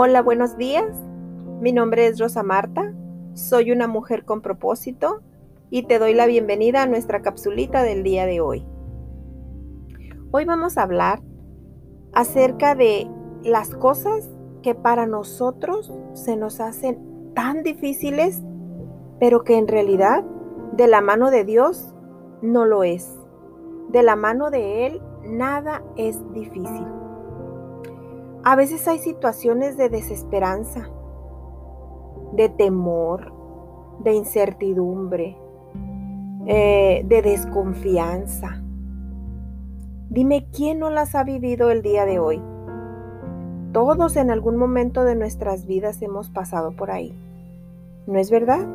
Hola, buenos días. Mi nombre es Rosa Marta. Soy una mujer con propósito y te doy la bienvenida a nuestra capsulita del día de hoy. Hoy vamos a hablar acerca de las cosas que para nosotros se nos hacen tan difíciles, pero que en realidad de la mano de Dios no lo es. De la mano de Él nada es difícil. A veces hay situaciones de desesperanza, de temor, de incertidumbre, eh, de desconfianza. Dime quién no las ha vivido el día de hoy. Todos en algún momento de nuestras vidas hemos pasado por ahí. ¿No es verdad?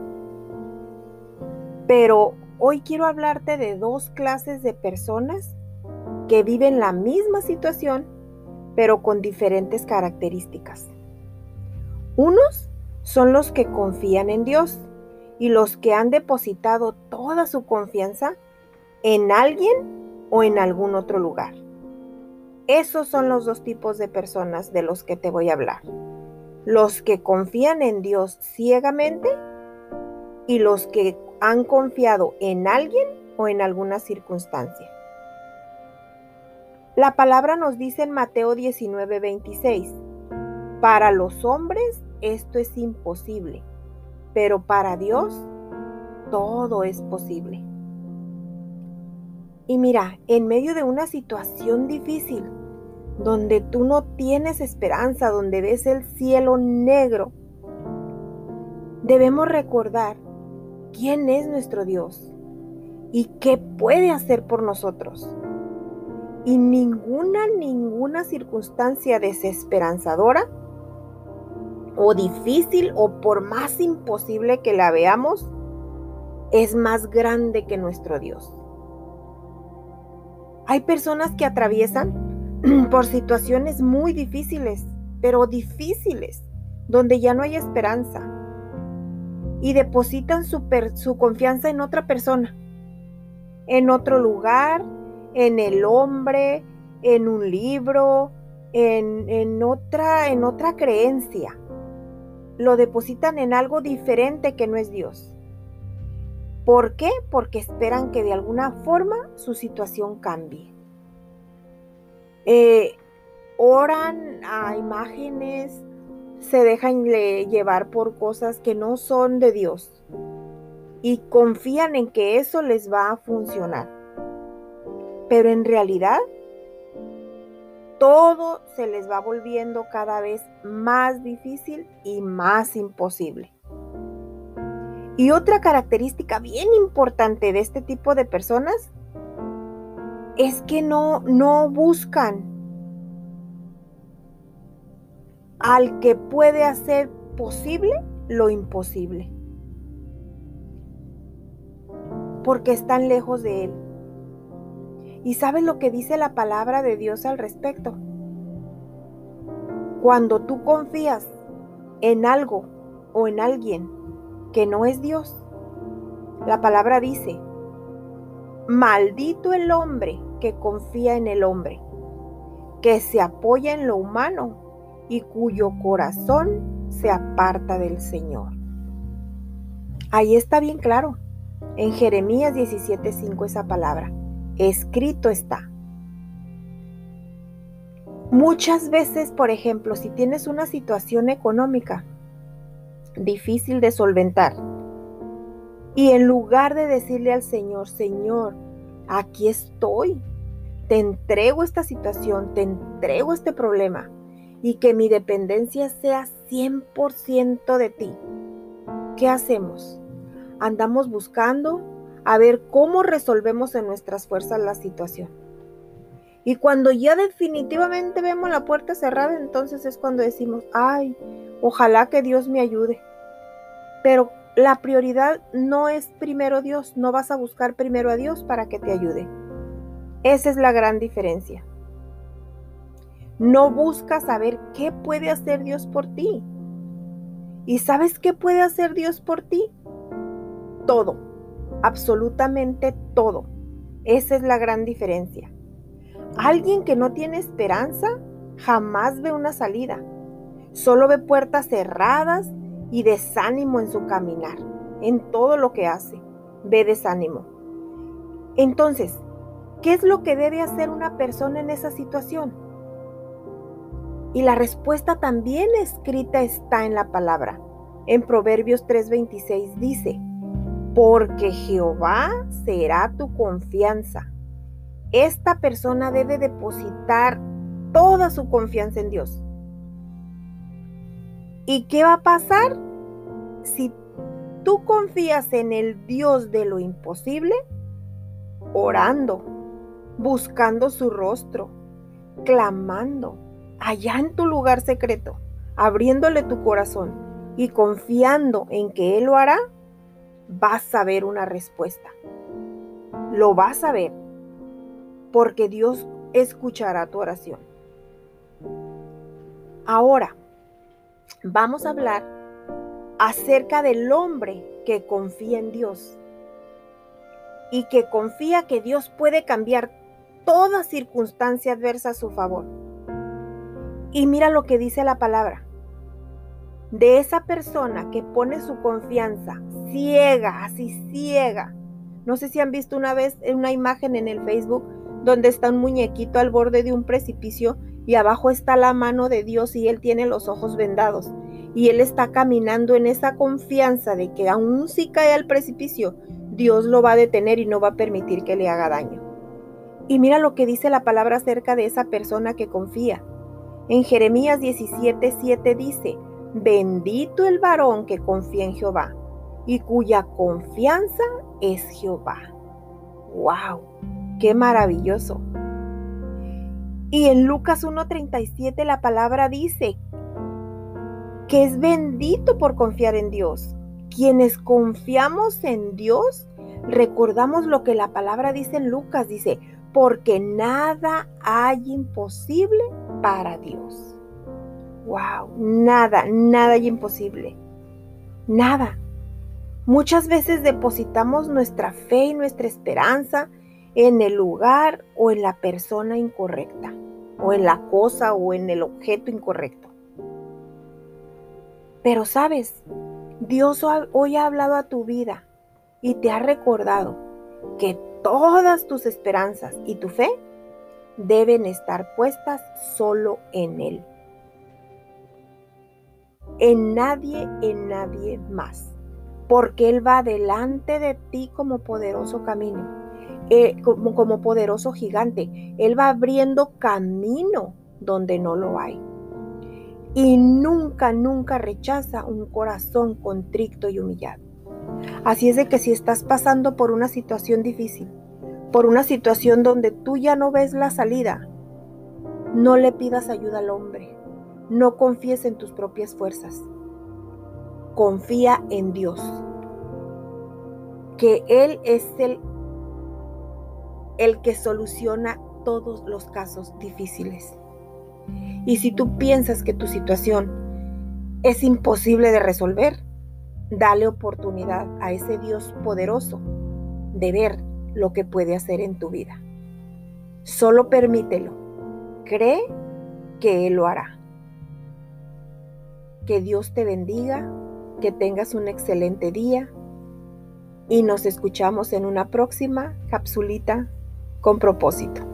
Pero hoy quiero hablarte de dos clases de personas que viven la misma situación pero con diferentes características. Unos son los que confían en Dios y los que han depositado toda su confianza en alguien o en algún otro lugar. Esos son los dos tipos de personas de los que te voy a hablar. Los que confían en Dios ciegamente y los que han confiado en alguien o en alguna circunstancia. La palabra nos dice en Mateo 19, 26, para los hombres esto es imposible, pero para Dios todo es posible. Y mira, en medio de una situación difícil, donde tú no tienes esperanza, donde ves el cielo negro, debemos recordar quién es nuestro Dios y qué puede hacer por nosotros y ninguna, ninguna circunstancia desesperanzadora o difícil o por más imposible que la veamos, es más grande que nuestro Dios. Hay personas que atraviesan por situaciones muy difíciles, pero difíciles, donde ya no hay esperanza, y depositan su, su confianza en otra persona, en otro lugar, en el hombre, en un libro, en, otra, en otra creencia. Lo depositan en algo diferente que no es Dios. ¿Por qué? Porque esperan que de alguna forma su situación cambie. Eh, oran a imágenes, se dejan llevar por cosas que no son de Dios y confían en que eso les va a funcionar. Pero en realidad, todo se les va volviendo cada vez más difícil y más imposible. Y otra característica bien importante de este tipo de personas es que no, no buscan al que puede hacer posible lo imposible. Porque están lejos de él. ¿Y sabes lo que dice la palabra de Dios al respecto? Cuando tú confías en algo o en alguien que no es Dios, la palabra dice, maldito el hombre que confía en el hombre, que se apoya en lo humano y cuyo corazón se aparta del Señor. Ahí está bien claro, en Jeremías 17:5 esa palabra escrito está. Muchas veces, por ejemplo, si tienes una situación económica difícil de solventar y en lugar de decirle al Señor, Señor, aquí estoy, te entrego esta situación, te entrego este problema y que mi dependencia sea 100% de ti, ¿qué hacemos? Andamos buscando a ver cómo resolvemos en nuestras fuerzas la situación. Y cuando ya definitivamente vemos la puerta cerrada, entonces es cuando decimos, ay, ojalá que Dios me ayude. Pero la prioridad no es primero Dios, no vas a buscar primero a Dios para que te ayude. Esa es la gran diferencia. No buscas saber qué puede hacer Dios por ti. ¿Y sabes qué puede hacer Dios por ti? Todo absolutamente todo. Esa es la gran diferencia. Alguien que no tiene esperanza jamás ve una salida. Solo ve puertas cerradas y desánimo en su caminar, en todo lo que hace. Ve desánimo. Entonces, ¿qué es lo que debe hacer una persona en esa situación? Y la respuesta también escrita está en la palabra. En Proverbios 3:26 dice, porque Jehová será tu confianza. Esta persona debe depositar toda su confianza en Dios. ¿Y qué va a pasar? Si tú confías en el Dios de lo imposible, orando, buscando su rostro, clamando, allá en tu lugar secreto, abriéndole tu corazón y confiando en que Él lo hará, vas a ver una respuesta. Lo vas a ver porque Dios escuchará tu oración. Ahora, vamos a hablar acerca del hombre que confía en Dios y que confía que Dios puede cambiar toda circunstancia adversa a su favor. Y mira lo que dice la palabra de esa persona que pone su confianza ciega, así ciega. No sé si han visto una vez una imagen en el Facebook donde está un muñequito al borde de un precipicio y abajo está la mano de Dios y él tiene los ojos vendados. Y él está caminando en esa confianza de que aun si cae al precipicio, Dios lo va a detener y no va a permitir que le haga daño. Y mira lo que dice la palabra acerca de esa persona que confía. En Jeremías 17:7 dice, Bendito el varón que confía en Jehová y cuya confianza es Jehová. ¡Wow! ¡Qué maravilloso! Y en Lucas 1.37 la palabra dice que es bendito por confiar en Dios. Quienes confiamos en Dios, recordamos lo que la palabra dice en Lucas, dice, porque nada hay imposible para Dios. Wow, nada, nada y imposible. Nada. Muchas veces depositamos nuestra fe y nuestra esperanza en el lugar o en la persona incorrecta, o en la cosa o en el objeto incorrecto. Pero sabes, Dios hoy ha hablado a tu vida y te ha recordado que todas tus esperanzas y tu fe deben estar puestas solo en Él. En nadie, en nadie más, porque Él va delante de ti como poderoso camino, eh, como, como poderoso gigante. Él va abriendo camino donde no lo hay. Y nunca, nunca rechaza un corazón contrito y humillado. Así es de que si estás pasando por una situación difícil, por una situación donde tú ya no ves la salida, no le pidas ayuda al hombre, no confíes en tus propias fuerzas. Confía en Dios. Que Él es el, el que soluciona todos los casos difíciles. Y si tú piensas que tu situación es imposible de resolver, dale oportunidad a ese Dios poderoso de ver lo que puede hacer en tu vida. Solo permítelo. Cree que Él lo hará. Que Dios te bendiga, que tengas un excelente día y nos escuchamos en una próxima capsulita con propósito.